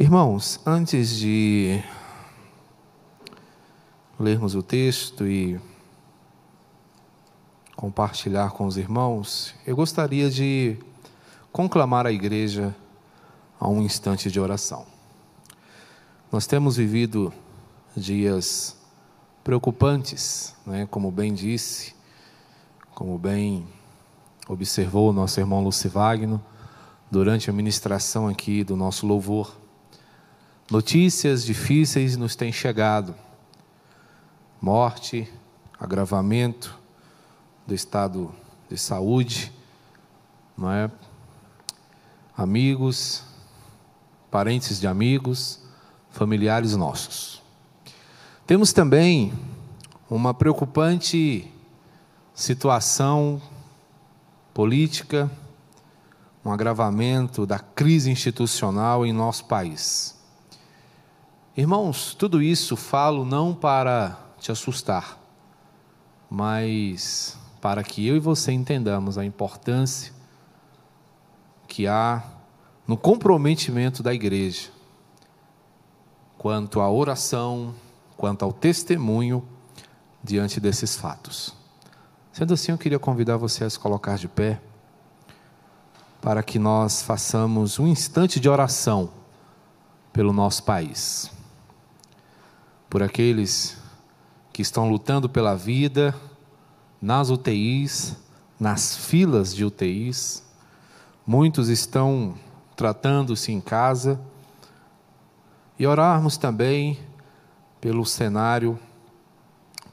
Irmãos, antes de lermos o texto e compartilhar com os irmãos, eu gostaria de conclamar a igreja a um instante de oração. Nós temos vivido dias preocupantes, né? como bem disse, como bem observou o nosso irmão Lucivagno durante a ministração aqui do nosso louvor. Notícias difíceis nos têm chegado. Morte, agravamento do estado de saúde, não é? Amigos, parentes de amigos, familiares nossos. Temos também uma preocupante situação política, um agravamento da crise institucional em nosso país. Irmãos, tudo isso falo não para te assustar, mas para que eu e você entendamos a importância que há no comprometimento da igreja quanto à oração, quanto ao testemunho diante desses fatos. Sendo assim, eu queria convidar você a se colocar de pé para que nós façamos um instante de oração pelo nosso país por aqueles que estão lutando pela vida nas UTIs, nas filas de UTIs. Muitos estão tratando-se em casa. E orarmos também pelo cenário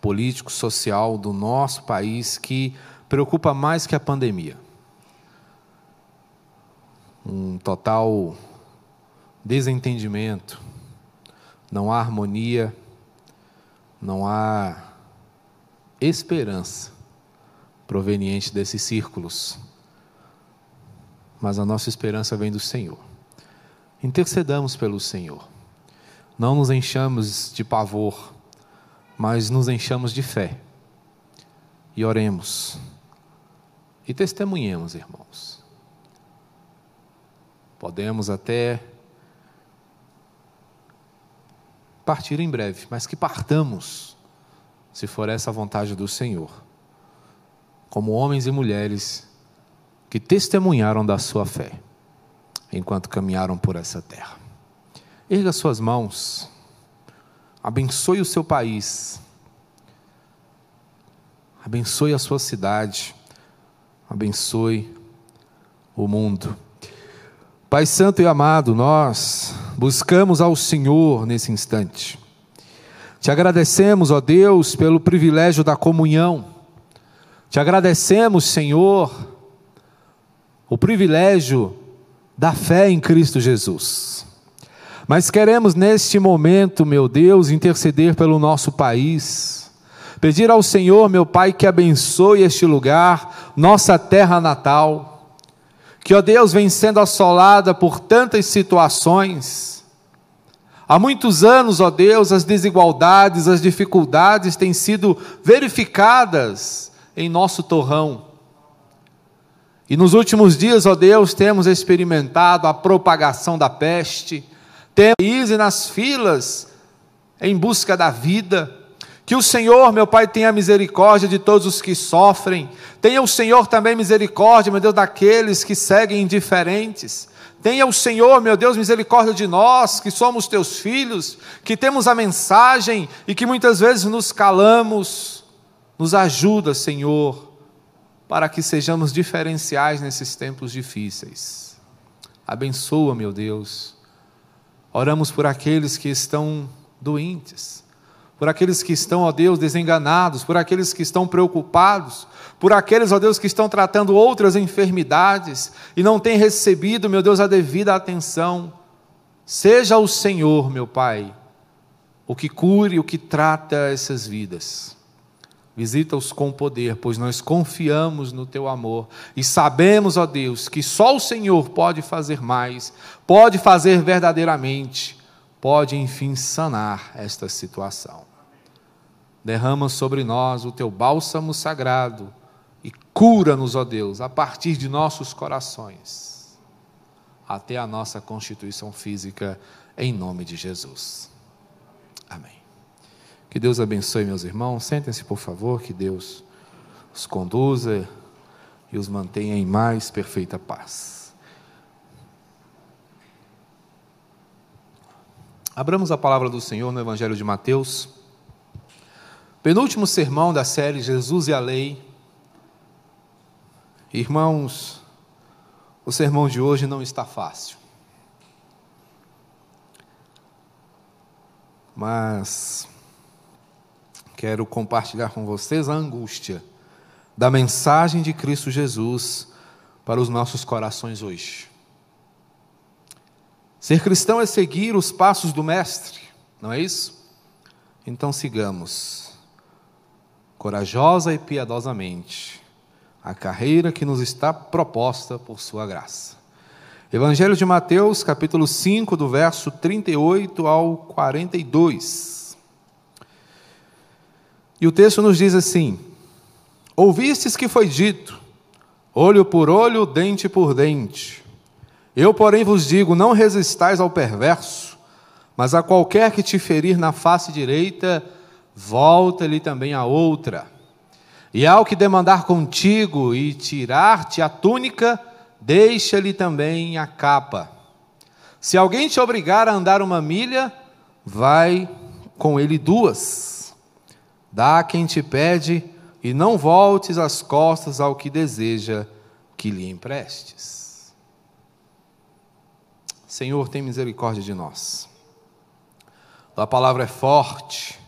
político, social do nosso país que preocupa mais que a pandemia. Um total desentendimento, não há harmonia não há esperança proveniente desses círculos, mas a nossa esperança vem do Senhor. Intercedamos pelo Senhor. Não nos enchamos de pavor, mas nos enchamos de fé. E oremos. E testemunhemos, irmãos. Podemos até partir em breve, mas que partamos, se for essa a vontade do Senhor, como homens e mulheres que testemunharam da sua fé enquanto caminharam por essa terra. Erga suas mãos, abençoe o seu país, abençoe a sua cidade, abençoe o mundo. Pai Santo e amado, nós buscamos ao Senhor nesse instante. Te agradecemos, ó Deus, pelo privilégio da comunhão. Te agradecemos, Senhor, o privilégio da fé em Cristo Jesus. Mas queremos neste momento, meu Deus, interceder pelo nosso país. Pedir ao Senhor, meu Pai, que abençoe este lugar, nossa terra natal que, ó Deus, vem sendo assolada por tantas situações. Há muitos anos, ó Deus, as desigualdades, as dificuldades têm sido verificadas em nosso torrão. E nos últimos dias, ó Deus, temos experimentado a propagação da peste, temos ido nas filas em busca da vida, que o Senhor, meu Pai, tenha misericórdia de todos os que sofrem. Tenha o Senhor também misericórdia, meu Deus, daqueles que seguem indiferentes. Tenha o Senhor, meu Deus, misericórdia de nós, que somos teus filhos, que temos a mensagem e que muitas vezes nos calamos. Nos ajuda, Senhor, para que sejamos diferenciais nesses tempos difíceis. Abençoa, meu Deus. Oramos por aqueles que estão doentes por aqueles que estão, ó Deus, desenganados, por aqueles que estão preocupados, por aqueles, ó Deus, que estão tratando outras enfermidades e não têm recebido, meu Deus, a devida atenção. Seja o Senhor, meu Pai, o que cure, o que trata essas vidas. Visita-os com poder, pois nós confiamos no teu amor e sabemos, ó Deus, que só o Senhor pode fazer mais, pode fazer verdadeiramente pode enfim sanar esta situação. Derrama sobre nós o teu bálsamo sagrado e cura-nos, ó Deus, a partir de nossos corações. até a nossa constituição física, em nome de Jesus. Amém. Que Deus abençoe meus irmãos. Sentem-se, por favor, que Deus os conduza e os mantenha em mais perfeita paz. Abramos a palavra do Senhor no Evangelho de Mateus, penúltimo sermão da série Jesus e a Lei. Irmãos, o sermão de hoje não está fácil. Mas quero compartilhar com vocês a angústia da mensagem de Cristo Jesus para os nossos corações hoje. Ser cristão é seguir os passos do Mestre, não é isso? Então sigamos, corajosa e piedosamente, a carreira que nos está proposta por Sua graça. Evangelho de Mateus, capítulo 5, do verso 38 ao 42. E o texto nos diz assim: Ouvistes que foi dito: olho por olho, dente por dente. Eu, porém, vos digo: não resistais ao perverso, mas a qualquer que te ferir na face direita, volta-lhe também a outra. E ao que demandar contigo e tirar-te a túnica, deixa-lhe também a capa. Se alguém te obrigar a andar uma milha, vai com ele duas. Dá a quem te pede e não voltes as costas ao que deseja que lhe emprestes. Senhor, tem misericórdia de nós. Tua palavra é forte,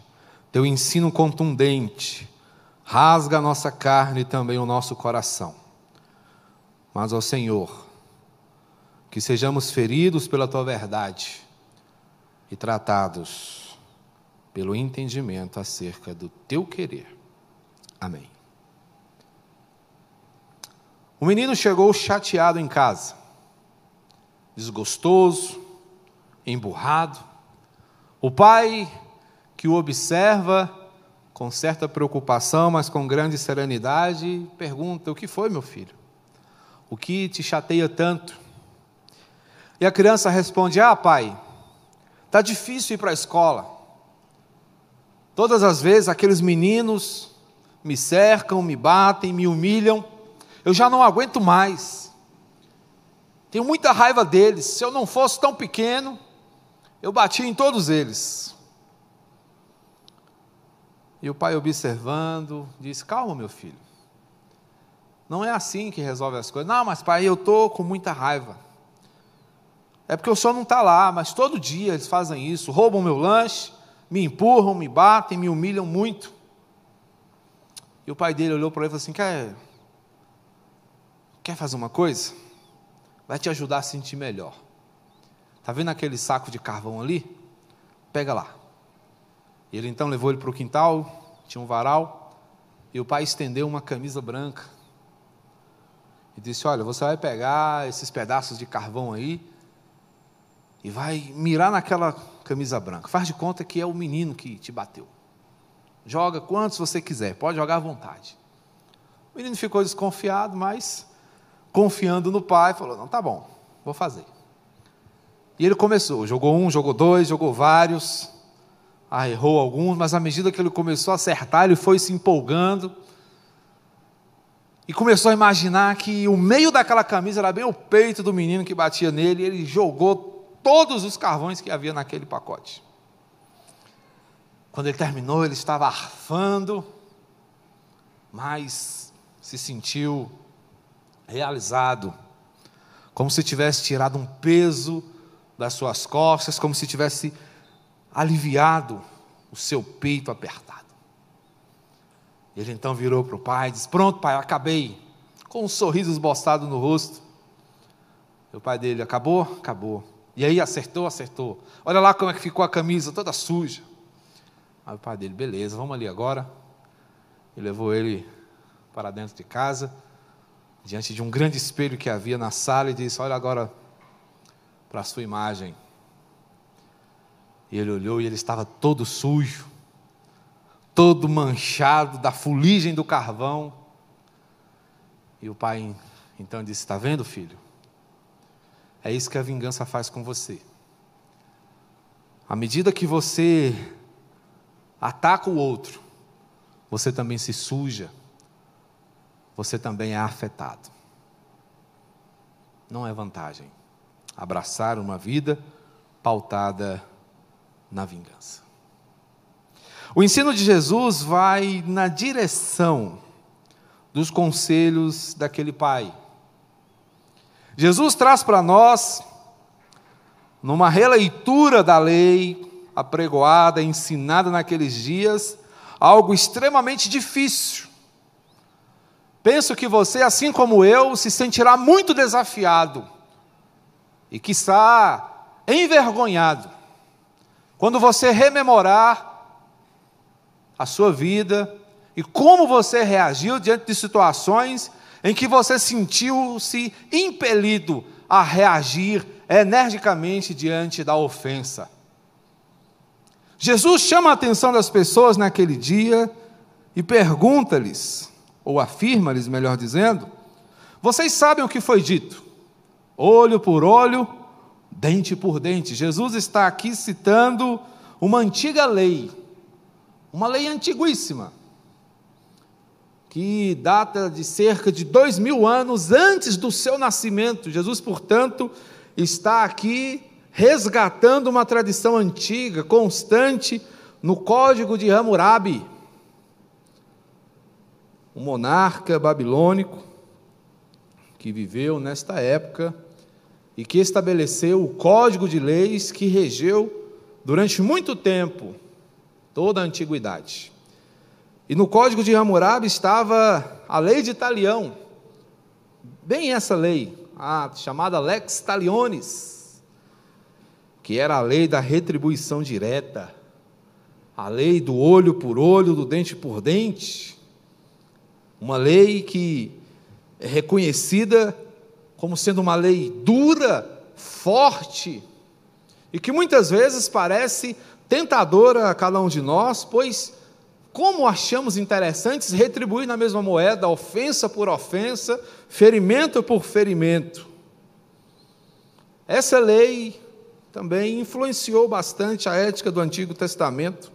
teu ensino contundente, rasga a nossa carne e também o nosso coração. Mas, ó Senhor, que sejamos feridos pela tua verdade e tratados pelo entendimento acerca do teu querer Amém. O menino chegou chateado em casa, desgostoso, emburrado. O pai, que o observa com certa preocupação, mas com grande serenidade, pergunta: O que foi, meu filho? O que te chateia tanto? E a criança responde: Ah, pai, está difícil ir para a escola. Todas as vezes aqueles meninos me cercam, me batem, me humilham. Eu já não aguento mais. Tenho muita raiva deles. Se eu não fosse tão pequeno, eu batia em todos eles. E o pai, observando, disse: Calma, meu filho. Não é assim que resolve as coisas. Não, mas pai, eu estou com muita raiva. É porque o senhor não está lá, mas todo dia eles fazem isso: roubam meu lanche, me empurram, me batem, me humilham muito. E o pai dele olhou para ele e falou assim: quer, quer fazer uma coisa? Vai te ajudar a sentir melhor. Está vendo aquele saco de carvão ali? Pega lá. Ele então levou ele para o quintal, tinha um varal, e o pai estendeu uma camisa branca. E disse: Olha, você vai pegar esses pedaços de carvão aí e vai mirar naquela camisa branca. Faz de conta que é o menino que te bateu. Joga quantos você quiser, pode jogar à vontade. O menino ficou desconfiado, mas confiando no pai, falou: Não, tá bom, vou fazer. E ele começou, jogou um, jogou dois, jogou vários, ah, errou alguns, mas à medida que ele começou a acertar, ele foi se empolgando e começou a imaginar que o meio daquela camisa era bem o peito do menino que batia nele, e ele jogou todos os carvões que havia naquele pacote. Quando ele terminou, ele estava arfando, mas se sentiu realizado, como se tivesse tirado um peso das suas costas, como se tivesse aliviado o seu peito apertado. Ele então virou para o pai e disse: Pronto, pai, acabei, com um sorriso esboçado no rosto. E o pai dele: Acabou? Acabou. E aí, acertou? Acertou. Olha lá como é que ficou a camisa toda suja. Aí o pai dele, beleza, vamos ali agora. E levou ele para dentro de casa, diante de um grande espelho que havia na sala, e disse: Olha agora para a sua imagem. E ele olhou e ele estava todo sujo, todo manchado da fuligem do carvão. E o pai então disse: Está vendo, filho? É isso que a vingança faz com você. À medida que você ataca o outro, você também se suja, você também é afetado. Não é vantagem abraçar uma vida pautada na vingança. O ensino de Jesus vai na direção dos conselhos daquele pai. Jesus traz para nós, numa releitura da lei apregoada, ensinada naqueles dias, algo extremamente difícil. Penso que você, assim como eu, se sentirá muito desafiado e, quiçá, envergonhado quando você rememorar a sua vida e como você reagiu diante de situações em que você sentiu-se impelido a reagir energicamente diante da ofensa. Jesus chama a atenção das pessoas naquele dia e pergunta-lhes, ou afirma-lhes, melhor dizendo: Vocês sabem o que foi dito? Olho por olho, dente por dente. Jesus está aqui citando uma antiga lei, uma lei antiguíssima, que data de cerca de dois mil anos antes do seu nascimento. Jesus, portanto, está aqui resgatando uma tradição antiga, constante, no Código de Hammurabi, um monarca babilônico que viveu nesta época e que estabeleceu o código de leis que regeu durante muito tempo toda a antiguidade. E no código de Hammurabi estava a lei de Talião, bem essa lei, a chamada Lex Talionis, que era a lei da retribuição direta, a lei do olho por olho, do dente por dente, uma lei que é reconhecida como sendo uma lei dura, forte, e que muitas vezes parece tentadora a cada um de nós, pois como achamos interessantes retribuir na mesma moeda ofensa por ofensa, ferimento por ferimento. Essa lei também influenciou bastante a ética do Antigo Testamento.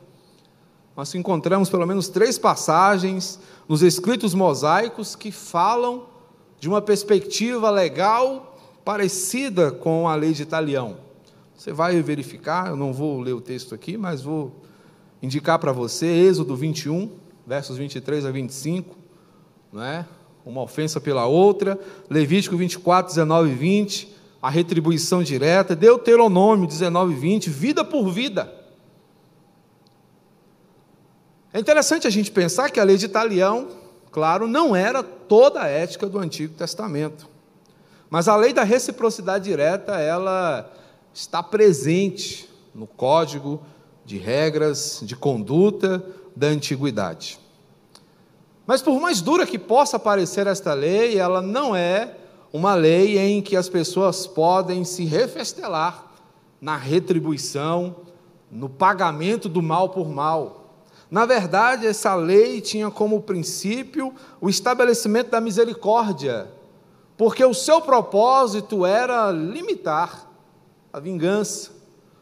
Nós encontramos pelo menos três passagens nos escritos mosaicos que falam de uma perspectiva legal parecida com a lei de Italião. Você vai verificar, eu não vou ler o texto aqui, mas vou indicar para você Êxodo 21, versos 23 a 25, não é? Uma ofensa pela outra, Levítico 24, 19 e 20, a retribuição direta, Deuteronômio 19 e 20, vida por vida. É interessante a gente pensar que a lei de Italião Claro, não era toda a ética do Antigo Testamento. Mas a lei da reciprocidade direta, ela está presente no código de regras de conduta da antiguidade. Mas por mais dura que possa parecer esta lei, ela não é uma lei em que as pessoas podem se refestelar na retribuição, no pagamento do mal por mal. Na verdade, essa lei tinha como princípio o estabelecimento da misericórdia, porque o seu propósito era limitar a vingança.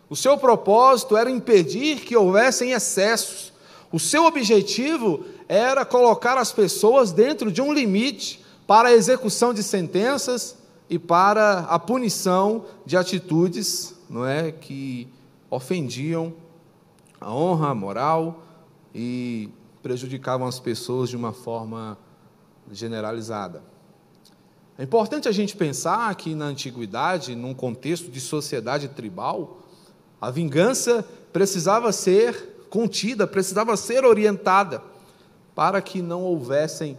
O seu propósito era impedir que houvessem excessos. O seu objetivo era colocar as pessoas dentro de um limite para a execução de sentenças e para a punição de atitudes, não é, que ofendiam a honra, a moral, e prejudicavam as pessoas de uma forma generalizada. É importante a gente pensar que na antiguidade, num contexto de sociedade tribal, a vingança precisava ser contida, precisava ser orientada, para que não houvessem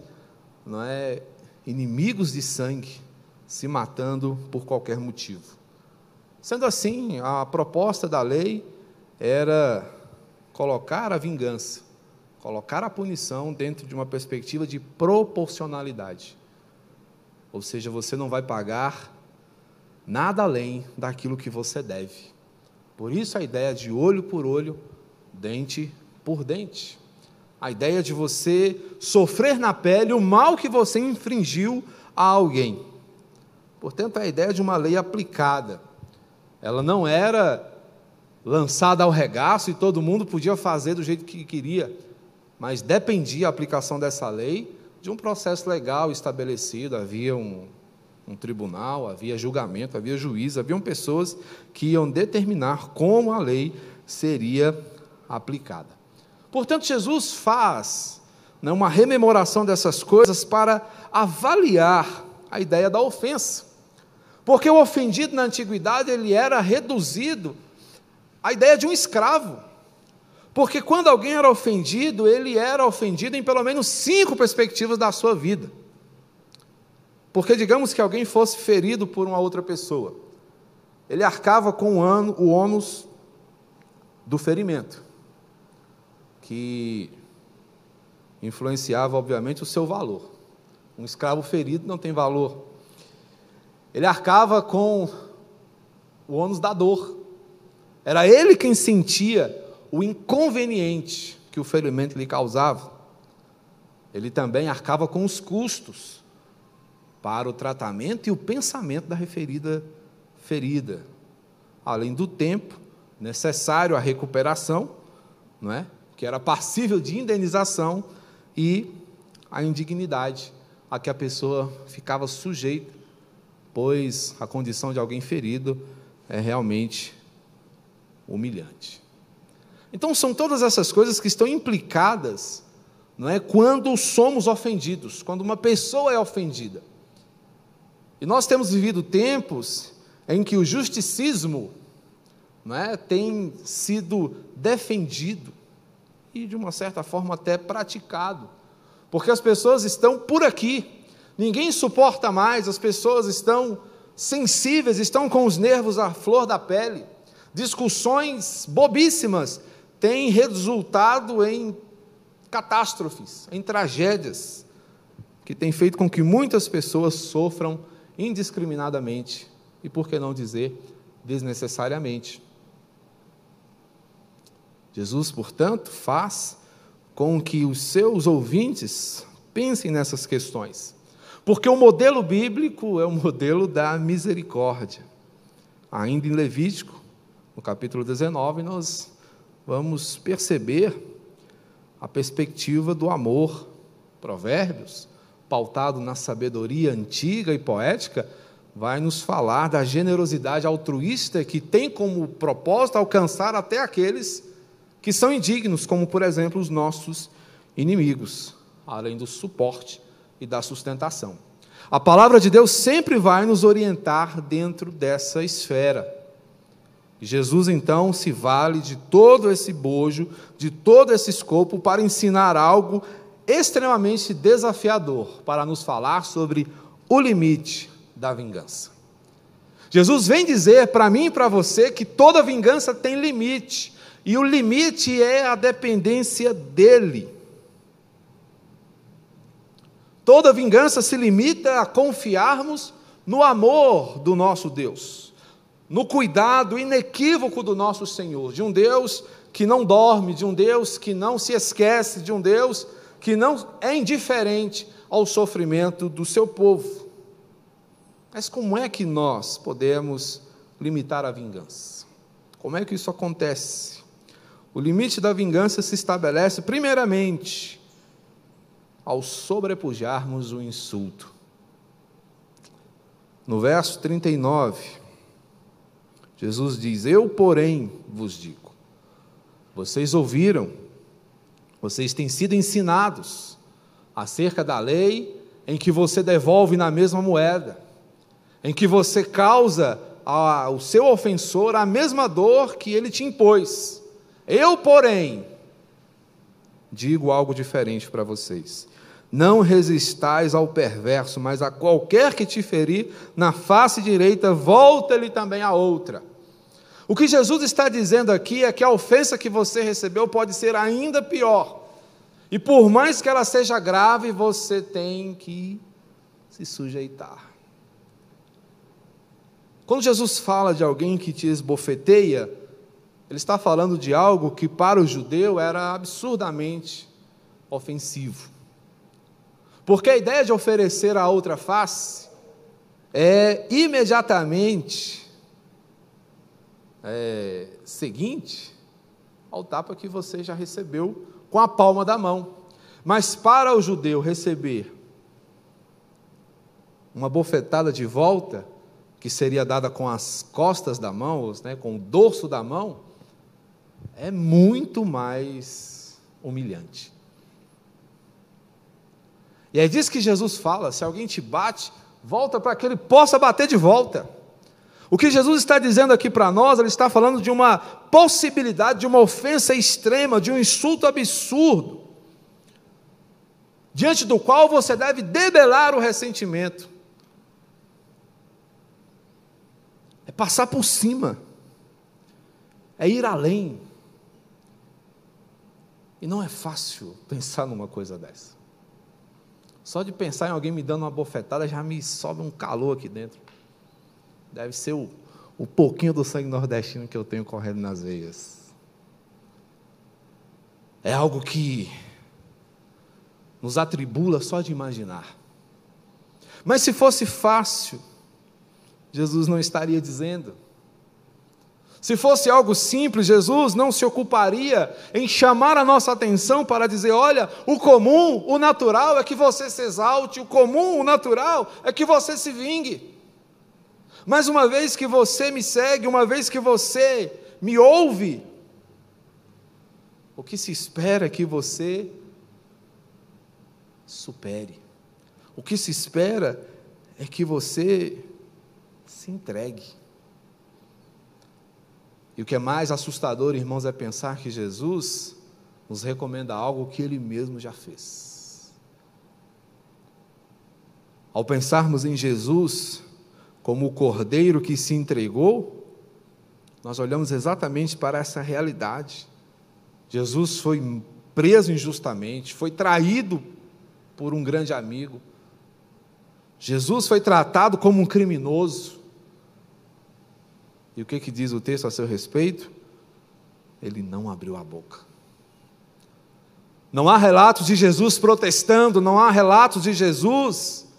não é, inimigos de sangue se matando por qualquer motivo. Sendo assim, a proposta da lei era colocar a vingança, colocar a punição dentro de uma perspectiva de proporcionalidade. Ou seja, você não vai pagar nada além daquilo que você deve. Por isso a ideia de olho por olho, dente por dente. A ideia de você sofrer na pele o mal que você infringiu a alguém. Portanto, a ideia de uma lei aplicada. Ela não era lançada ao regaço e todo mundo podia fazer do jeito que queria, mas dependia a aplicação dessa lei de um processo legal estabelecido. Havia um, um tribunal, havia julgamento, havia juiz, haviam pessoas que iam determinar como a lei seria aplicada. Portanto, Jesus faz né, uma rememoração dessas coisas para avaliar a ideia da ofensa. Porque o ofendido na antiguidade ele era reduzido à ideia de um escravo. Porque quando alguém era ofendido, ele era ofendido em pelo menos cinco perspectivas da sua vida. Porque digamos que alguém fosse ferido por uma outra pessoa, ele arcava com o ônus do ferimento, que influenciava, obviamente, o seu valor. Um escravo ferido não tem valor. Ele arcava com o ônus da dor. Era ele quem sentia o inconveniente que o ferimento lhe causava. Ele também arcava com os custos para o tratamento e o pensamento da referida ferida, além do tempo necessário à recuperação, não é? que era passível de indenização, e a indignidade a que a pessoa ficava sujeita, pois a condição de alguém ferido é realmente humilhante. Então são todas essas coisas que estão implicadas, não é, quando somos ofendidos, quando uma pessoa é ofendida. E nós temos vivido tempos em que o justicismo não é, tem sido defendido e, de uma certa forma, até praticado, porque as pessoas estão por aqui, ninguém suporta mais, as pessoas estão sensíveis, estão com os nervos à flor da pele, discussões bobíssimas têm resultado em catástrofes, em tragédias, que têm feito com que muitas pessoas sofram indiscriminadamente e, por que não dizer, desnecessariamente. Jesus, portanto, faz com que os seus ouvintes pensem nessas questões, porque o modelo bíblico é o modelo da misericórdia. Ainda em Levítico, no capítulo 19, nós vamos perceber a perspectiva do amor. Provérbios pautado na sabedoria antiga e poética, vai nos falar da generosidade altruísta que tem como propósito alcançar até aqueles que são indignos, como por exemplo os nossos inimigos, além do suporte e da sustentação. A palavra de Deus sempre vai nos orientar dentro dessa esfera. Jesus então se vale de todo esse bojo, de todo esse escopo para ensinar algo extremamente desafiador para nos falar sobre o limite da vingança. Jesus vem dizer para mim e para você que toda vingança tem limite, e o limite é a dependência dele. Toda vingança se limita a confiarmos no amor do nosso Deus, no cuidado inequívoco do nosso Senhor, de um Deus que não dorme, de um Deus que não se esquece, de um Deus que não é indiferente ao sofrimento do seu povo. Mas como é que nós podemos limitar a vingança? Como é que isso acontece? O limite da vingança se estabelece, primeiramente, ao sobrepujarmos o insulto. No verso 39, Jesus diz: Eu, porém, vos digo, vocês ouviram vocês têm sido ensinados acerca da lei em que você devolve na mesma moeda, em que você causa ao seu ofensor a mesma dor que ele te impôs. Eu, porém, digo algo diferente para vocês. Não resistais ao perverso, mas a qualquer que te ferir na face direita, volta-lhe também a outra. O que Jesus está dizendo aqui é que a ofensa que você recebeu pode ser ainda pior. E por mais que ela seja grave, você tem que se sujeitar. Quando Jesus fala de alguém que te esbofeteia, ele está falando de algo que para o judeu era absurdamente ofensivo. Porque a ideia de oferecer a outra face é imediatamente é, seguinte ao tapa que você já recebeu com a palma da mão. Mas para o judeu receber uma bofetada de volta, que seria dada com as costas da mão, né, com o dorso da mão, é muito mais humilhante. E é disso que Jesus fala: se alguém te bate, volta para que ele possa bater de volta. O que Jesus está dizendo aqui para nós, ele está falando de uma possibilidade de uma ofensa extrema, de um insulto absurdo, diante do qual você deve debelar o ressentimento. É passar por cima, é ir além. E não é fácil pensar numa coisa dessa. Só de pensar em alguém me dando uma bofetada já me sobe um calor aqui dentro. Deve ser o, o pouquinho do sangue nordestino que eu tenho correndo nas veias. É algo que nos atribula só de imaginar. Mas se fosse fácil, Jesus não estaria dizendo. Se fosse algo simples, Jesus não se ocuparia em chamar a nossa atenção para dizer: olha, o comum, o natural é que você se exalte, o comum, o natural é que você se vingue. Mas uma vez que você me segue, uma vez que você me ouve, o que se espera é que você supere. O que se espera é que você se entregue. E o que é mais assustador, irmãos, é pensar que Jesus nos recomenda algo que ele mesmo já fez. Ao pensarmos em Jesus, como o cordeiro que se entregou, nós olhamos exatamente para essa realidade. Jesus foi preso injustamente, foi traído por um grande amigo. Jesus foi tratado como um criminoso. E o que, que diz o texto a seu respeito? Ele não abriu a boca. Não há relatos de Jesus protestando, não há relatos de Jesus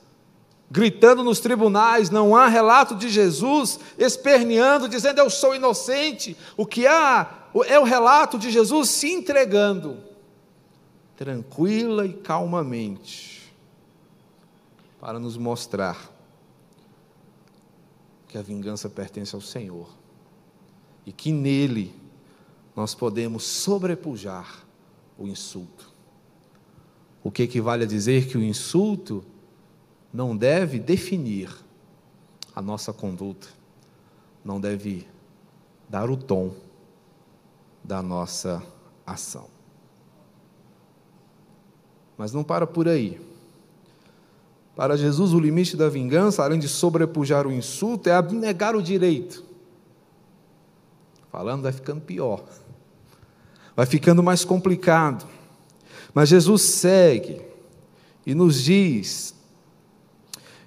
gritando nos tribunais, não há relato de Jesus esperneando, dizendo eu sou inocente. O que há é o relato de Jesus se entregando, tranquila e calmamente, para nos mostrar que a vingança pertence ao Senhor e que nele nós podemos sobrepujar o insulto. O que equivale a dizer que o insulto não deve definir a nossa conduta, não deve dar o tom da nossa ação. Mas não para por aí. Para Jesus, o limite da vingança, além de sobrepujar o insulto, é abnegar o direito. Falando, vai ficando pior, vai ficando mais complicado. Mas Jesus segue e nos diz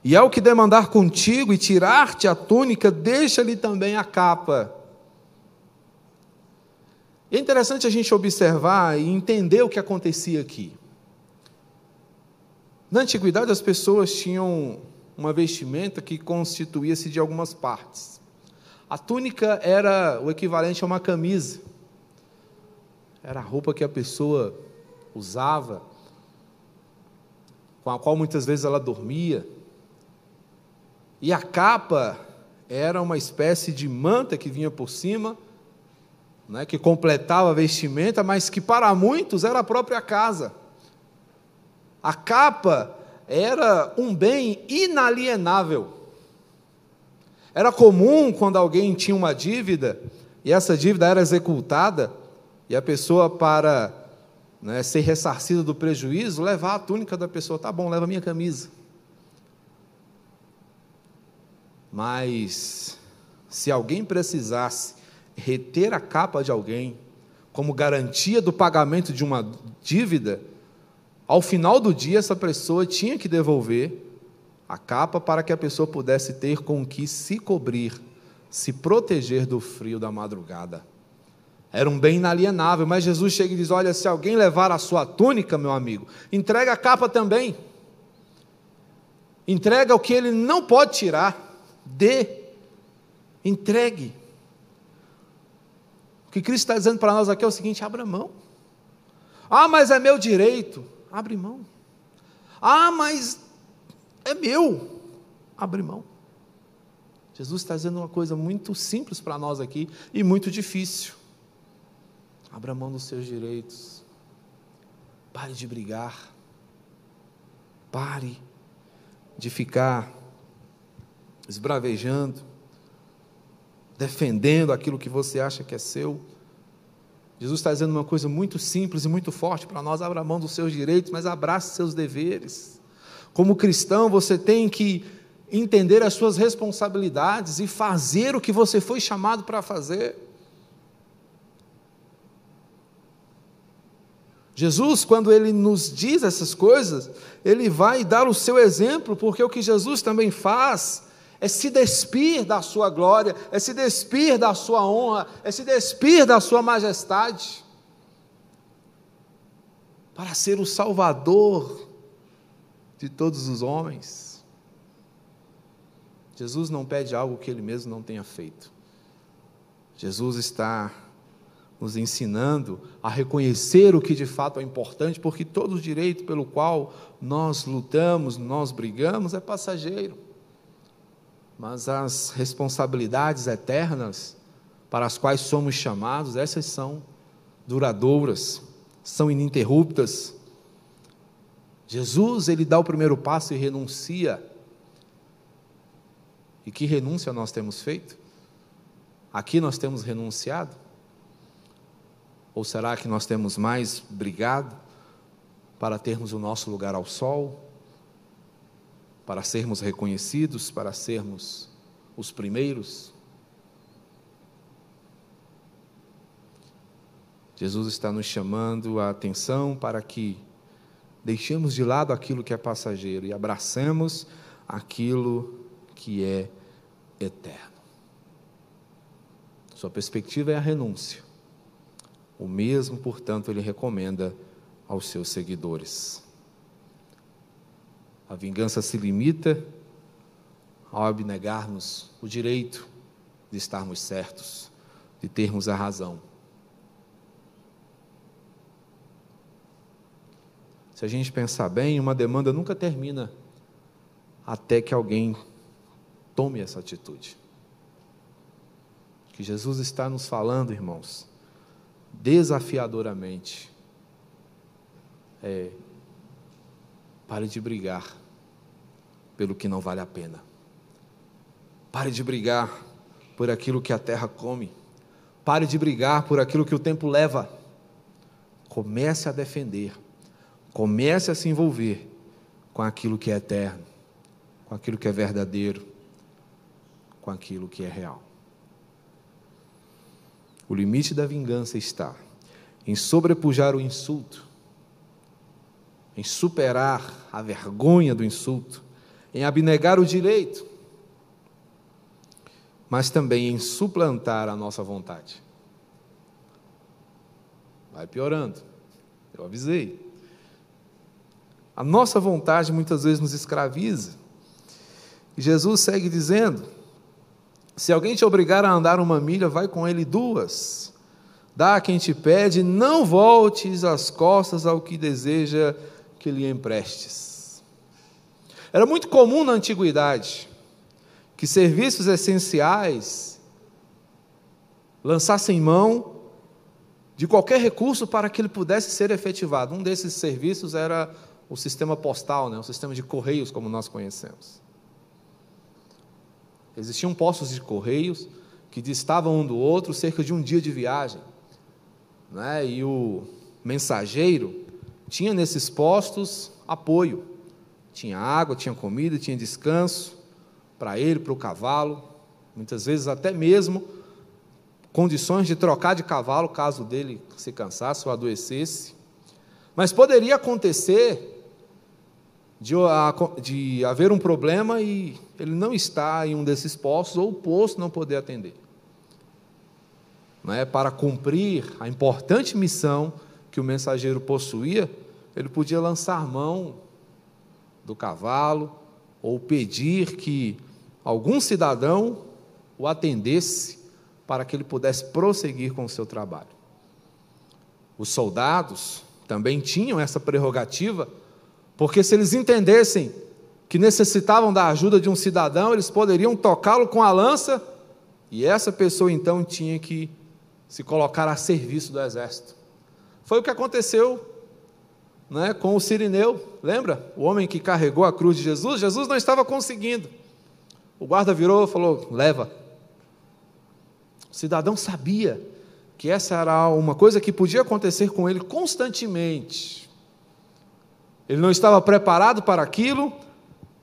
e ao que demandar contigo e tirar-te a túnica, deixa-lhe também a capa. É interessante a gente observar e entender o que acontecia aqui. Na antiguidade, as pessoas tinham uma vestimenta que constituía-se de algumas partes. A túnica era o equivalente a uma camisa. Era a roupa que a pessoa usava, com a qual muitas vezes ela dormia. E a capa era uma espécie de manta que vinha por cima, né, que completava a vestimenta, mas que para muitos era a própria casa. A capa era um bem inalienável. Era comum quando alguém tinha uma dívida e essa dívida era executada e a pessoa para né, ser ressarcida do prejuízo levar a túnica da pessoa, tá bom, leva a minha camisa. Mas se alguém precisasse reter a capa de alguém como garantia do pagamento de uma dívida, ao final do dia essa pessoa tinha que devolver a capa para que a pessoa pudesse ter com que se cobrir, se proteger do frio da madrugada. Era um bem inalienável, mas Jesus chega e diz: Olha, se alguém levar a sua túnica, meu amigo, entrega a capa também. Entrega o que ele não pode tirar. Dê. Entregue. O que Cristo está dizendo para nós aqui é o seguinte: abra mão. Ah, mas é meu direito. Abre mão. Ah, mas é meu. Abre mão. Jesus está dizendo uma coisa muito simples para nós aqui e muito difícil. Abra mão dos seus direitos. Pare de brigar. Pare de ficar esbravejando, defendendo aquilo que você acha que é seu. Jesus está dizendo uma coisa muito simples e muito forte para nós: abra mão dos seus direitos, mas abrace seus deveres. Como cristão, você tem que entender as suas responsabilidades e fazer o que você foi chamado para fazer. Jesus, quando ele nos diz essas coisas, ele vai dar o seu exemplo, porque o que Jesus também faz é se despir da sua glória, é se despir da sua honra, é se despir da sua majestade, para ser o Salvador de todos os homens. Jesus não pede algo que ele mesmo não tenha feito. Jesus está nos ensinando a reconhecer o que de fato é importante, porque todo o direito pelo qual nós lutamos, nós brigamos, é passageiro. Mas as responsabilidades eternas para as quais somos chamados, essas são duradouras, são ininterruptas. Jesus, ele dá o primeiro passo e renuncia. E que renúncia nós temos feito? Aqui nós temos renunciado? Ou será que nós temos mais brigado para termos o nosso lugar ao sol, para sermos reconhecidos, para sermos os primeiros? Jesus está nos chamando a atenção para que deixemos de lado aquilo que é passageiro e abracemos aquilo que é eterno. Sua perspectiva é a renúncia. O mesmo, portanto, ele recomenda aos seus seguidores. A vingança se limita ao abnegarmos o direito de estarmos certos, de termos a razão. Se a gente pensar bem, uma demanda nunca termina até que alguém tome essa atitude. Que Jesus está nos falando, irmãos, desafiadoramente é: pare de brigar pelo que não vale a pena. Pare de brigar por aquilo que a terra come. Pare de brigar por aquilo que o tempo leva. Comece a defender. Comece a se envolver com aquilo que é eterno, com aquilo que é verdadeiro, com aquilo que é real. O limite da vingança está em sobrepujar o insulto, em superar a vergonha do insulto, em abnegar o direito, mas também em suplantar a nossa vontade. Vai piorando, eu avisei. A nossa vontade muitas vezes nos escraviza. E Jesus segue dizendo: se alguém te obrigar a andar uma milha, vai com ele duas. Dá a quem te pede, não voltes as costas ao que deseja que lhe emprestes. Era muito comum na antiguidade que serviços essenciais lançassem mão de qualquer recurso para que ele pudesse ser efetivado. Um desses serviços era o sistema postal, né? o sistema de correios, como nós conhecemos. Existiam postos de correios que distavam um do outro cerca de um dia de viagem. Né? E o mensageiro tinha nesses postos apoio. Tinha água, tinha comida, tinha descanso para ele, para o cavalo. Muitas vezes até mesmo condições de trocar de cavalo caso dele se cansasse ou adoecesse. Mas poderia acontecer de, de haver um problema e ele não está em um desses postos ou o posto não poder atender. Não é? Para cumprir a importante missão que o mensageiro possuía, ele podia lançar mão do cavalo ou pedir que algum cidadão o atendesse para que ele pudesse prosseguir com o seu trabalho. Os soldados também tinham essa prerrogativa, porque se eles entendessem que necessitavam da ajuda de um cidadão, eles poderiam tocá-lo com a lança, e essa pessoa então tinha que se colocar a serviço do exército. Foi o que aconteceu né, com o Sirineu, lembra? O homem que carregou a cruz de Jesus, Jesus não estava conseguindo. O guarda virou e falou: leva. O cidadão sabia que essa era uma coisa que podia acontecer com ele constantemente. Ele não estava preparado para aquilo,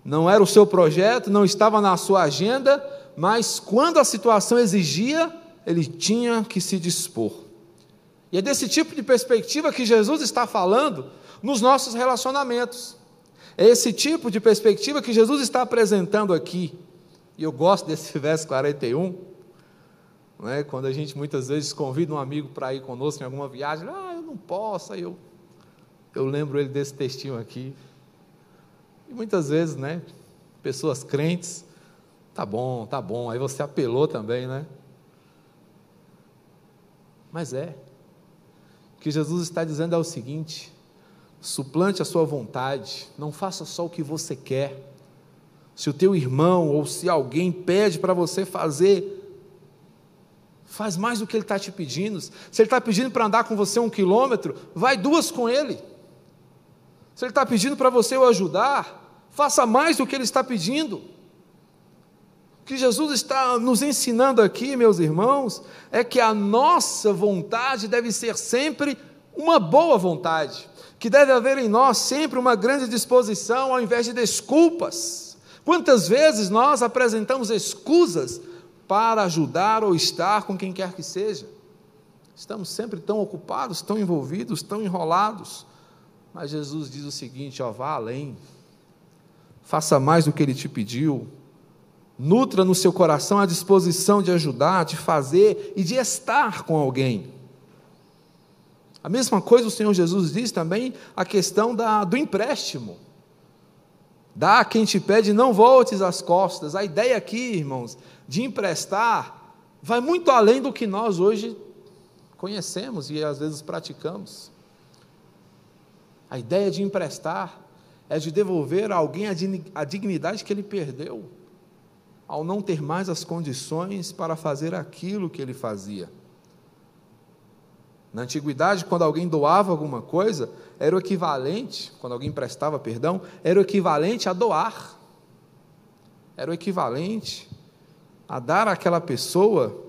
não era o seu projeto, não estava na sua agenda, mas quando a situação exigia, ele tinha que se dispor. E é desse tipo de perspectiva que Jesus está falando nos nossos relacionamentos. É esse tipo de perspectiva que Jesus está apresentando aqui. E eu gosto desse verso 41, né? Quando a gente muitas vezes convida um amigo para ir conosco em alguma viagem, ah, eu não posso, aí eu, eu lembro ele desse textinho aqui. E muitas vezes, né, pessoas crentes, tá bom, tá bom, aí você apelou também, né? Mas é. Que Jesus está dizendo é o seguinte: suplante a sua vontade, não faça só o que você quer. Se o teu irmão ou se alguém pede para você fazer Faz mais do que ele está te pedindo. Se ele está pedindo para andar com você um quilômetro, vai duas com ele. Se ele está pedindo para você o ajudar, faça mais do que ele está pedindo. O que Jesus está nos ensinando aqui, meus irmãos, é que a nossa vontade deve ser sempre uma boa vontade, que deve haver em nós sempre uma grande disposição ao invés de desculpas. Quantas vezes nós apresentamos escusas para ajudar ou estar com quem quer que seja. Estamos sempre tão ocupados, tão envolvidos, tão enrolados. Mas Jesus diz o seguinte: ó, vá além, faça mais do que ele te pediu, nutra no seu coração a disposição de ajudar, de fazer e de estar com alguém. A mesma coisa o Senhor Jesus diz também a questão da, do empréstimo. Dá a quem te pede, não voltes as costas. A ideia aqui, irmãos, de emprestar vai muito além do que nós hoje conhecemos e às vezes praticamos. A ideia de emprestar é de devolver a alguém a dignidade que ele perdeu, ao não ter mais as condições para fazer aquilo que ele fazia. Na antiguidade, quando alguém doava alguma coisa, era o equivalente, quando alguém emprestava, perdão, era o equivalente a doar. Era o equivalente a dar àquela pessoa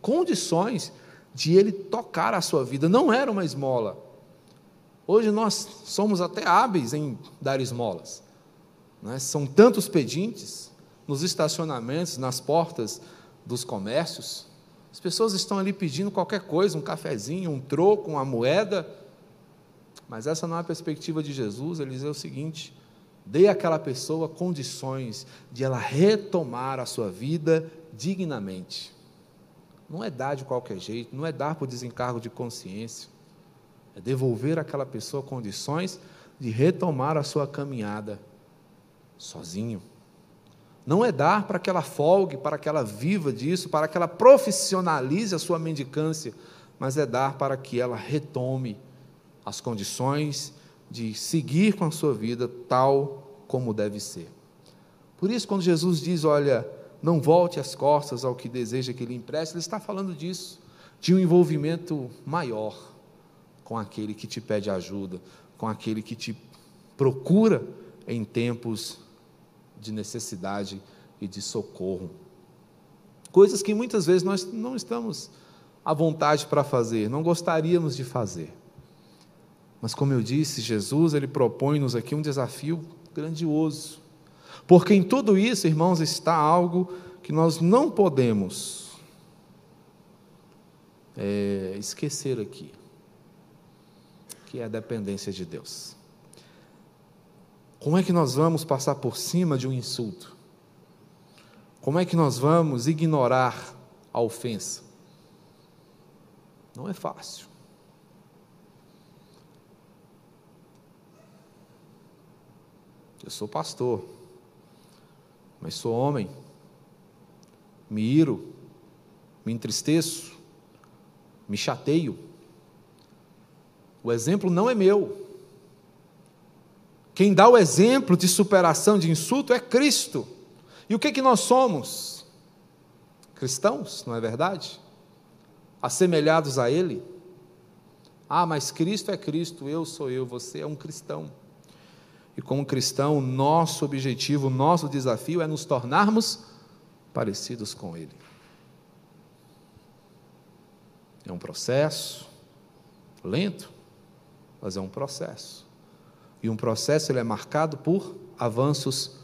condições de ele tocar a sua vida. Não era uma esmola. Hoje nós somos até hábeis em dar esmolas. Né? São tantos pedintes nos estacionamentos, nas portas dos comércios. As pessoas estão ali pedindo qualquer coisa, um cafezinho, um troco, uma moeda. Mas essa não é a perspectiva de Jesus. Ele diz o seguinte: dê àquela pessoa condições de ela retomar a sua vida dignamente. Não é dar de qualquer jeito, não é dar por desencargo de consciência. É devolver àquela pessoa condições de retomar a sua caminhada sozinho. Não é dar para que ela folgue, para que ela viva disso, para que ela profissionalize a sua mendicância, mas é dar para que ela retome as condições de seguir com a sua vida tal como deve ser. Por isso, quando Jesus diz: Olha, não volte as costas ao que deseja que lhe empreste, ele está falando disso, de um envolvimento maior com aquele que te pede ajuda, com aquele que te procura em tempos de necessidade e de socorro. Coisas que muitas vezes nós não estamos à vontade para fazer, não gostaríamos de fazer. Mas como eu disse, Jesus ele propõe-nos aqui um desafio grandioso porque em tudo isso, irmãos, está algo que nós não podemos é, esquecer aqui, que é a dependência de Deus. Como é que nós vamos passar por cima de um insulto? Como é que nós vamos ignorar a ofensa? Não é fácil. Eu sou pastor. mas sou homem, me iro, me entristeço, me chateio. O exemplo não é meu. Quem dá o exemplo de superação de insulto é Cristo. E o que, que nós somos? Cristãos, não é verdade? Assemelhados a Ele. Ah, mas Cristo é Cristo, eu sou eu, você é um cristão. E como cristão, nosso objetivo, nosso desafio é nos tornarmos parecidos com Ele. É um processo lento, mas é um processo. E um processo ele é marcado por avanços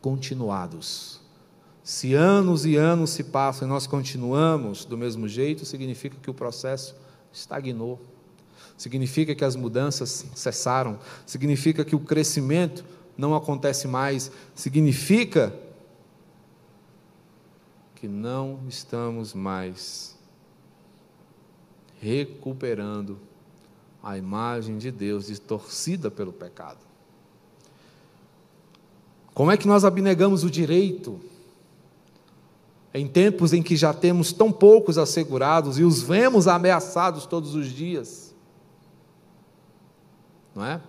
continuados. Se anos e anos se passam e nós continuamos do mesmo jeito, significa que o processo estagnou. Significa que as mudanças cessaram, significa que o crescimento não acontece mais, significa que não estamos mais recuperando a imagem de Deus distorcida pelo pecado. Como é que nós abnegamos o direito em tempos em que já temos tão poucos assegurados e os vemos ameaçados todos os dias? Não é?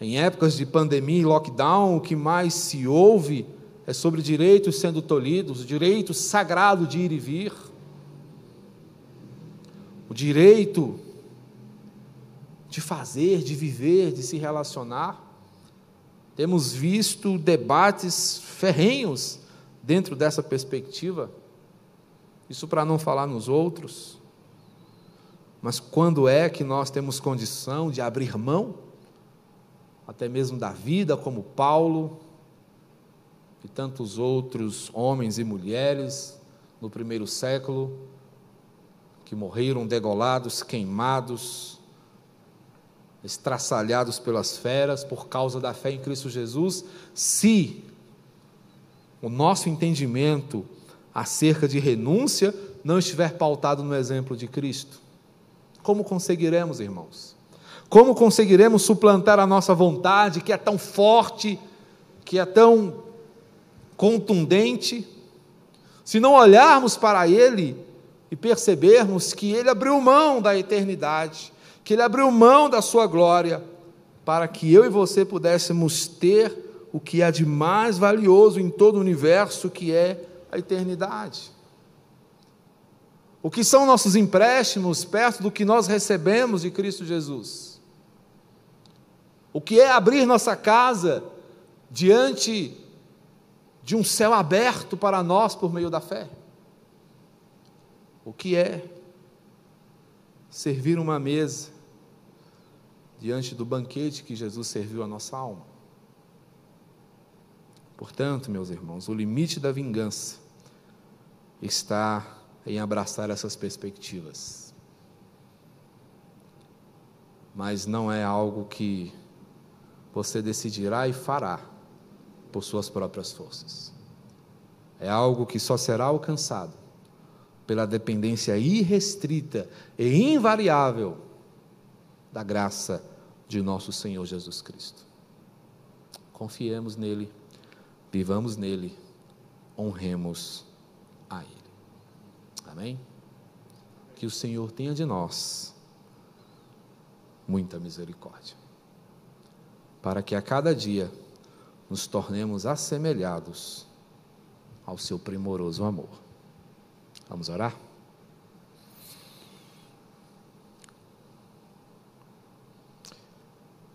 Em épocas de pandemia e lockdown, o que mais se ouve é sobre direitos sendo tolhidos, o direito sagrado de ir e vir, o direito de fazer, de viver, de se relacionar. Temos visto debates ferrenhos dentro dessa perspectiva. Isso para não falar nos outros. Mas quando é que nós temos condição de abrir mão, até mesmo da vida, como Paulo e tantos outros homens e mulheres no primeiro século, que morreram degolados, queimados, estraçalhados pelas feras por causa da fé em Cristo Jesus, se o nosso entendimento acerca de renúncia não estiver pautado no exemplo de Cristo. Como conseguiremos, irmãos? Como conseguiremos suplantar a nossa vontade, que é tão forte, que é tão contundente, se não olharmos para Ele e percebermos que Ele abriu mão da eternidade, que Ele abriu mão da sua glória para que eu e você pudéssemos ter o que há de mais valioso em todo o universo, que é a eternidade. O que são nossos empréstimos perto do que nós recebemos de Cristo Jesus? O que é abrir nossa casa diante de um céu aberto para nós por meio da fé? O que é servir uma mesa diante do banquete que Jesus serviu à nossa alma. Portanto, meus irmãos, o limite da vingança está em abraçar essas perspectivas. Mas não é algo que você decidirá e fará por suas próprias forças. É algo que só será alcançado pela dependência irrestrita e invariável da graça de nosso Senhor Jesus Cristo. Confiemos nele, vivamos nele, honremos a Ele. Amém? Que o Senhor tenha de nós muita misericórdia, para que a cada dia nos tornemos assemelhados ao seu primoroso amor. Vamos orar?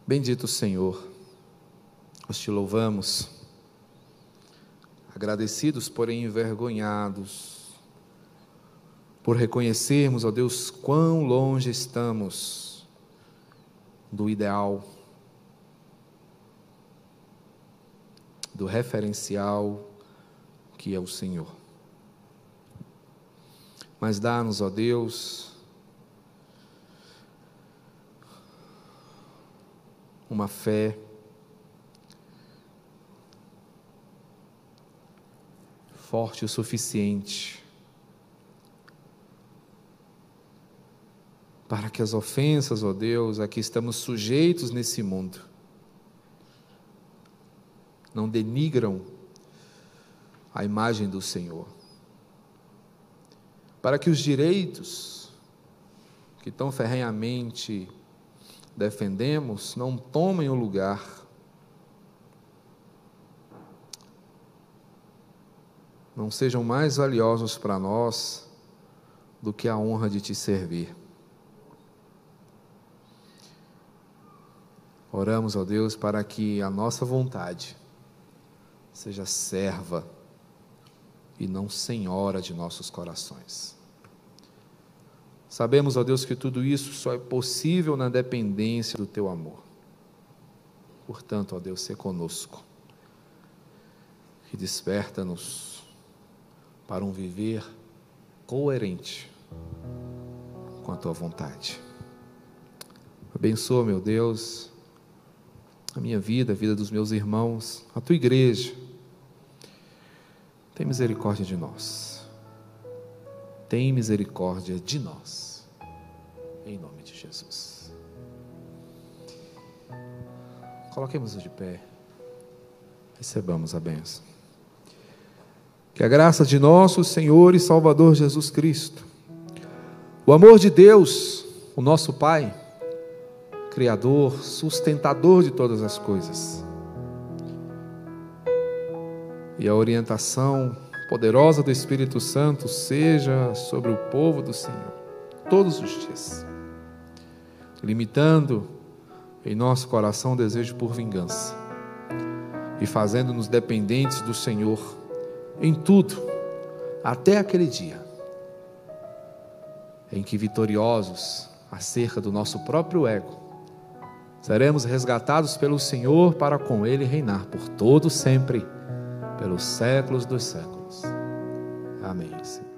Bendito Senhor, nós te louvamos, agradecidos, porém envergonhados, por reconhecermos, ó Deus, quão longe estamos do ideal, do referencial que é o Senhor. Mas dá-nos, ó Deus, uma fé forte o suficiente para que as ofensas, ó Deus, a que estamos sujeitos nesse mundo, não denigram a imagem do Senhor. Para que os direitos que tão ferrenhamente defendemos não tomem o lugar não sejam mais valiosos para nós do que a honra de te servir. Oramos, ó Deus, para que a nossa vontade seja serva e não senhora de nossos corações. Sabemos, ó Deus, que tudo isso só é possível na dependência do teu amor. Portanto, ó Deus, se conosco e desperta-nos para um viver coerente com a tua vontade. Abençoa, meu Deus, a minha vida, a vida dos meus irmãos, a tua igreja. Tem misericórdia de nós. Tem misericórdia de nós. Em nome de Jesus. Coloquemos-nos de pé. Recebamos a benção. Que a graça de nosso Senhor e Salvador Jesus Cristo, o amor de Deus, o nosso Pai, Criador, sustentador de todas as coisas, e a orientação poderosa do Espírito Santo seja sobre o povo do Senhor, todos os dias, limitando em nosso coração o desejo por vingança e fazendo-nos dependentes do Senhor em tudo, até aquele dia em que vitoriosos acerca do nosso próprio ego, seremos resgatados pelo Senhor para com Ele reinar por todo sempre, pelos séculos dos séculos. Amém. Senhor.